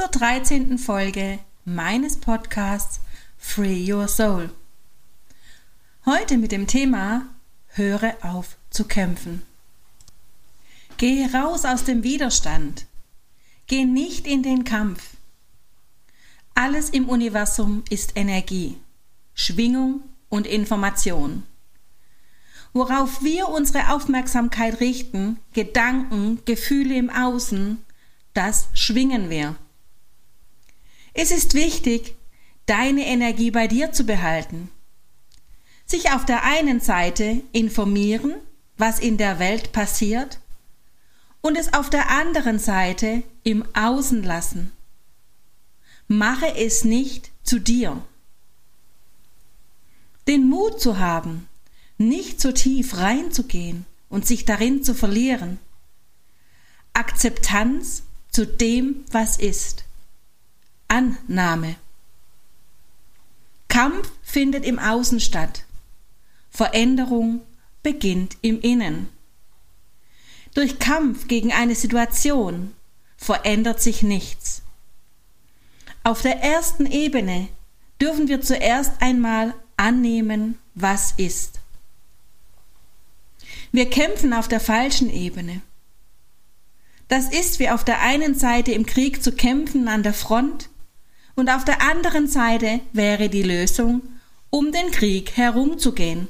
Zur 13. Folge meines Podcasts Free Your Soul. Heute mit dem Thema Höre auf zu kämpfen. Gehe raus aus dem Widerstand. Geh nicht in den Kampf. Alles im Universum ist Energie, Schwingung und Information. Worauf wir unsere Aufmerksamkeit richten, Gedanken, Gefühle im Außen, das schwingen wir. Es ist wichtig, deine Energie bei dir zu behalten. Sich auf der einen Seite informieren, was in der Welt passiert, und es auf der anderen Seite im Außen lassen. Mache es nicht zu dir. Den Mut zu haben, nicht so tief reinzugehen und sich darin zu verlieren. Akzeptanz zu dem, was ist. Annahme. Kampf findet im Außen statt. Veränderung beginnt im Innen. Durch Kampf gegen eine Situation verändert sich nichts. Auf der ersten Ebene dürfen wir zuerst einmal annehmen, was ist. Wir kämpfen auf der falschen Ebene. Das ist wie auf der einen Seite im Krieg zu kämpfen an der Front und auf der anderen Seite wäre die Lösung, um den Krieg herumzugehen.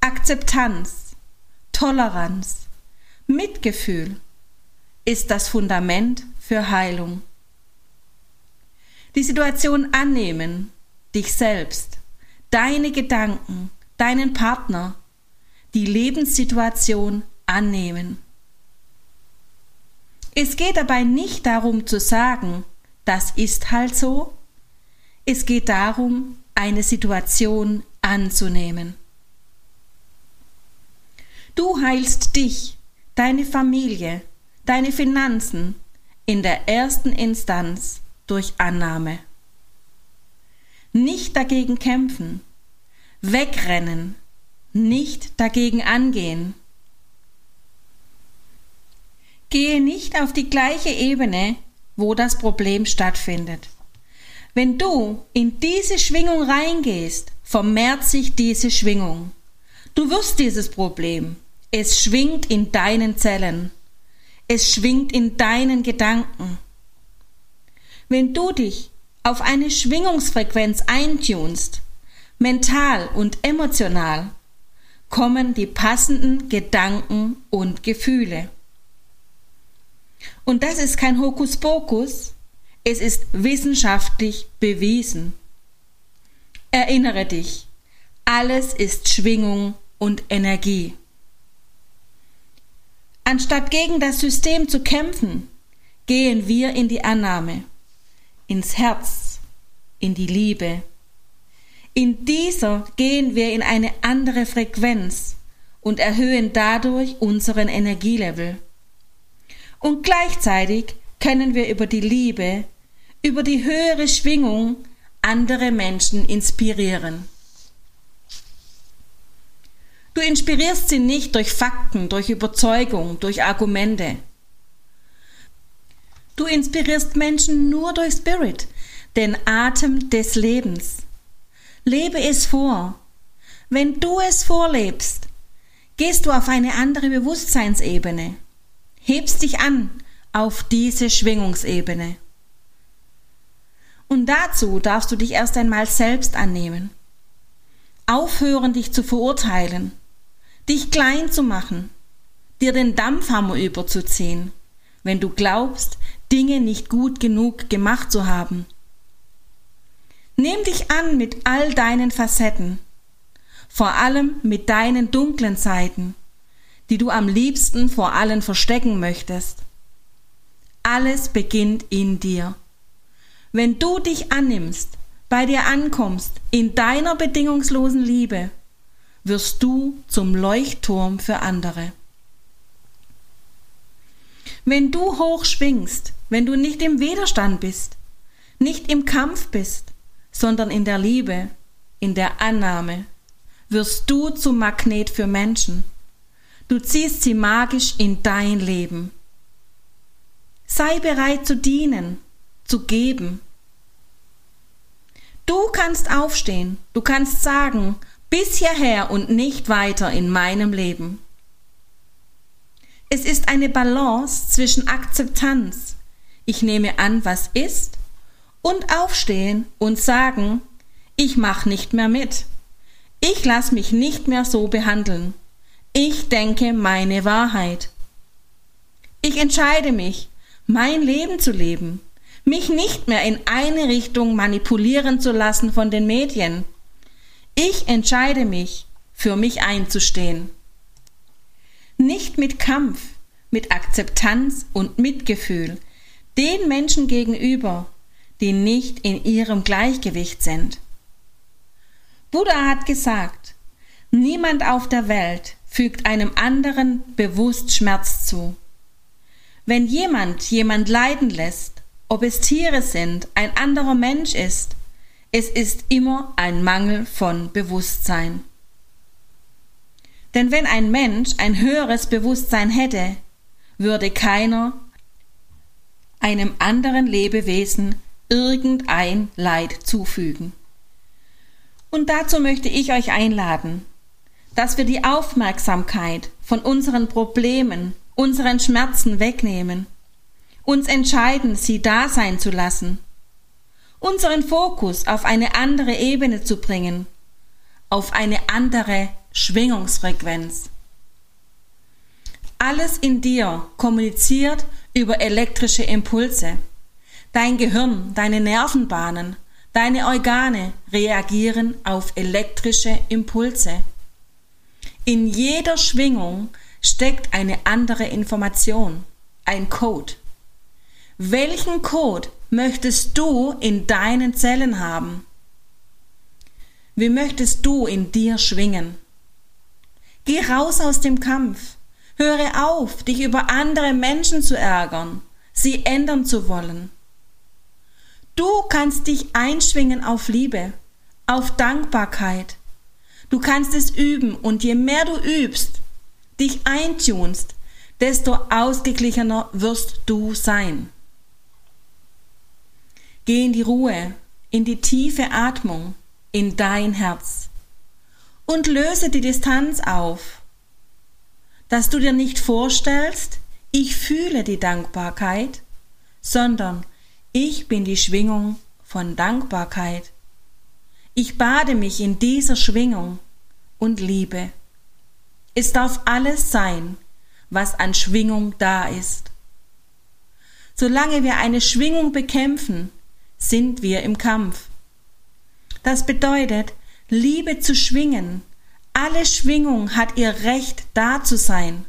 Akzeptanz, Toleranz, Mitgefühl ist das Fundament für Heilung. Die Situation annehmen, dich selbst, deine Gedanken, deinen Partner, die Lebenssituation annehmen. Es geht dabei nicht darum zu sagen, das ist halt so. Es geht darum, eine Situation anzunehmen. Du heilst dich, deine Familie, deine Finanzen in der ersten Instanz durch Annahme. Nicht dagegen kämpfen, wegrennen, nicht dagegen angehen. Gehe nicht auf die gleiche Ebene, wo das Problem stattfindet. Wenn du in diese Schwingung reingehst, vermehrt sich diese Schwingung. Du wirst dieses Problem. Es schwingt in deinen Zellen. Es schwingt in deinen Gedanken. Wenn du dich auf eine Schwingungsfrequenz eintunst, mental und emotional, kommen die passenden Gedanken und Gefühle. Und das ist kein Hokuspokus, es ist wissenschaftlich bewiesen. Erinnere dich, alles ist Schwingung und Energie. Anstatt gegen das System zu kämpfen, gehen wir in die Annahme, ins Herz, in die Liebe, in dieser gehen wir in eine andere Frequenz und erhöhen dadurch unseren Energielevel. Und gleichzeitig können wir über die Liebe, über die höhere Schwingung andere Menschen inspirieren. Du inspirierst sie nicht durch Fakten, durch Überzeugung, durch Argumente. Du inspirierst Menschen nur durch Spirit, den Atem des Lebens. Lebe es vor. Wenn du es vorlebst, gehst du auf eine andere Bewusstseinsebene, hebst dich an auf diese Schwingungsebene. Und dazu darfst du dich erst einmal selbst annehmen. Aufhören, dich zu verurteilen, dich klein zu machen, dir den Dampfhammer überzuziehen, wenn du glaubst, Dinge nicht gut genug gemacht zu haben Nimm dich an mit all deinen Facetten, vor allem mit deinen dunklen Seiten, die du am liebsten vor allen verstecken möchtest. Alles beginnt in dir. Wenn du dich annimmst, bei dir ankommst, in deiner bedingungslosen Liebe, wirst du zum Leuchtturm für andere. Wenn du hoch schwingst, wenn du nicht im Widerstand bist, nicht im Kampf bist, sondern in der Liebe, in der Annahme, wirst du zum Magnet für Menschen. Du ziehst sie magisch in dein Leben. Sei bereit zu dienen, zu geben. Du kannst aufstehen, du kannst sagen, bis hierher und nicht weiter in meinem Leben. Es ist eine Balance zwischen Akzeptanz, ich nehme an, was ist, und aufstehen und sagen, ich mach nicht mehr mit. Ich lass mich nicht mehr so behandeln. Ich denke meine Wahrheit. Ich entscheide mich, mein Leben zu leben, mich nicht mehr in eine Richtung manipulieren zu lassen von den Medien. Ich entscheide mich, für mich einzustehen. Nicht mit Kampf, mit Akzeptanz und Mitgefühl den Menschen gegenüber, die nicht in ihrem Gleichgewicht sind. Buddha hat gesagt, niemand auf der Welt fügt einem anderen bewusst Schmerz zu. Wenn jemand jemand leiden lässt, ob es Tiere sind, ein anderer Mensch ist, es ist immer ein Mangel von Bewusstsein. Denn wenn ein Mensch ein höheres Bewusstsein hätte, würde keiner einem anderen Lebewesen irgendein Leid zufügen. Und dazu möchte ich euch einladen, dass wir die Aufmerksamkeit von unseren Problemen, unseren Schmerzen wegnehmen, uns entscheiden, sie da sein zu lassen, unseren Fokus auf eine andere Ebene zu bringen, auf eine andere Schwingungsfrequenz. Alles in dir kommuniziert über elektrische Impulse. Dein Gehirn, deine Nervenbahnen, deine Organe reagieren auf elektrische Impulse. In jeder Schwingung steckt eine andere Information, ein Code. Welchen Code möchtest du in deinen Zellen haben? Wie möchtest du in dir schwingen? Geh raus aus dem Kampf. Höre auf, dich über andere Menschen zu ärgern, sie ändern zu wollen. Du kannst dich einschwingen auf Liebe, auf Dankbarkeit, Du kannst es üben und je mehr du übst, dich eintunst, desto ausgeglichener wirst du sein. Geh in die Ruhe, in die tiefe Atmung, in dein Herz und löse die Distanz auf, dass du dir nicht vorstellst, ich fühle die Dankbarkeit, sondern ich bin die Schwingung von Dankbarkeit. Ich bade mich in dieser Schwingung und Liebe. Es darf alles sein, was an Schwingung da ist. Solange wir eine Schwingung bekämpfen, sind wir im Kampf. Das bedeutet, Liebe zu schwingen. Alle Schwingung hat ihr Recht da zu sein.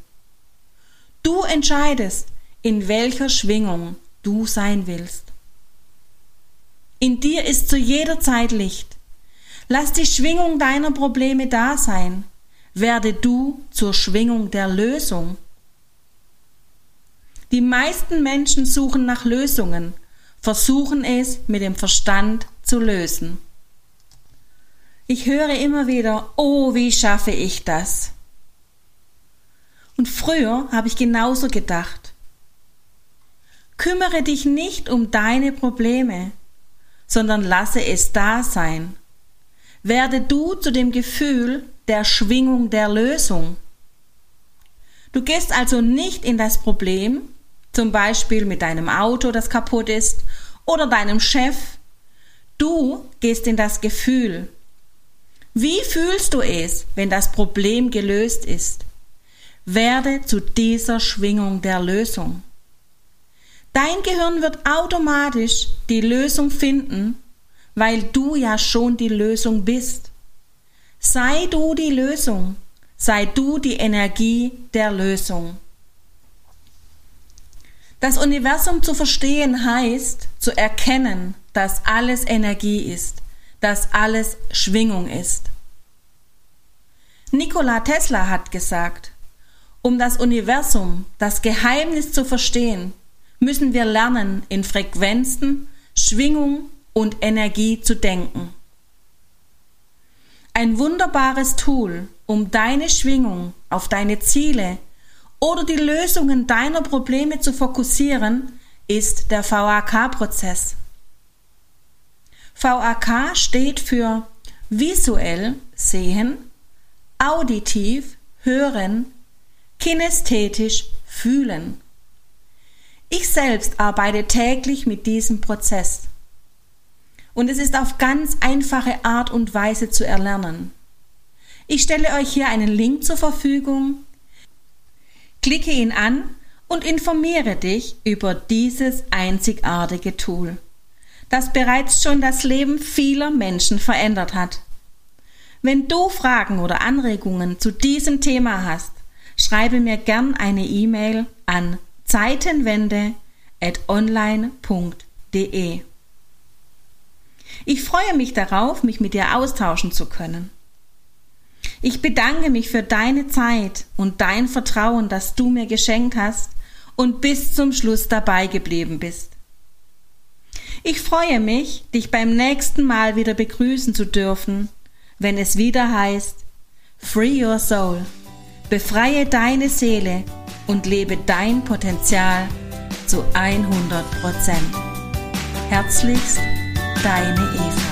Du entscheidest, in welcher Schwingung du sein willst. In dir ist zu jeder Zeit Licht. Lass die Schwingung deiner Probleme da sein. Werde du zur Schwingung der Lösung. Die meisten Menschen suchen nach Lösungen, versuchen es mit dem Verstand zu lösen. Ich höre immer wieder, oh, wie schaffe ich das? Und früher habe ich genauso gedacht. Kümmere dich nicht um deine Probleme, sondern lasse es da sein werde du zu dem Gefühl der Schwingung der Lösung. Du gehst also nicht in das Problem, zum Beispiel mit deinem Auto, das kaputt ist, oder deinem Chef. Du gehst in das Gefühl. Wie fühlst du es, wenn das Problem gelöst ist? Werde zu dieser Schwingung der Lösung. Dein Gehirn wird automatisch die Lösung finden, weil du ja schon die Lösung bist. Sei du die Lösung, sei du die Energie der Lösung. Das Universum zu verstehen heißt zu erkennen, dass alles Energie ist, dass alles Schwingung ist. Nikola Tesla hat gesagt, um das Universum, das Geheimnis zu verstehen, müssen wir lernen, in Frequenzen, Schwingung und Energie zu denken. Ein wunderbares Tool, um deine Schwingung auf deine Ziele oder die Lösungen deiner Probleme zu fokussieren, ist der VAK-Prozess. VAK steht für visuell sehen, auditiv hören, kinästhetisch fühlen. Ich selbst arbeite täglich mit diesem Prozess. Und es ist auf ganz einfache Art und Weise zu erlernen. Ich stelle euch hier einen Link zur Verfügung. Klicke ihn an und informiere dich über dieses einzigartige Tool, das bereits schon das Leben vieler Menschen verändert hat. Wenn du Fragen oder Anregungen zu diesem Thema hast, schreibe mir gern eine E-Mail an zeitenwende@online.de. Ich freue mich darauf, mich mit dir austauschen zu können. Ich bedanke mich für deine Zeit und dein Vertrauen, das du mir geschenkt hast und bis zum Schluss dabei geblieben bist. Ich freue mich, dich beim nächsten Mal wieder begrüßen zu dürfen, wenn es wieder heißt Free Your Soul. Befreie deine Seele und lebe dein Potenzial zu 100 Prozent. Herzlichst, deine Eva.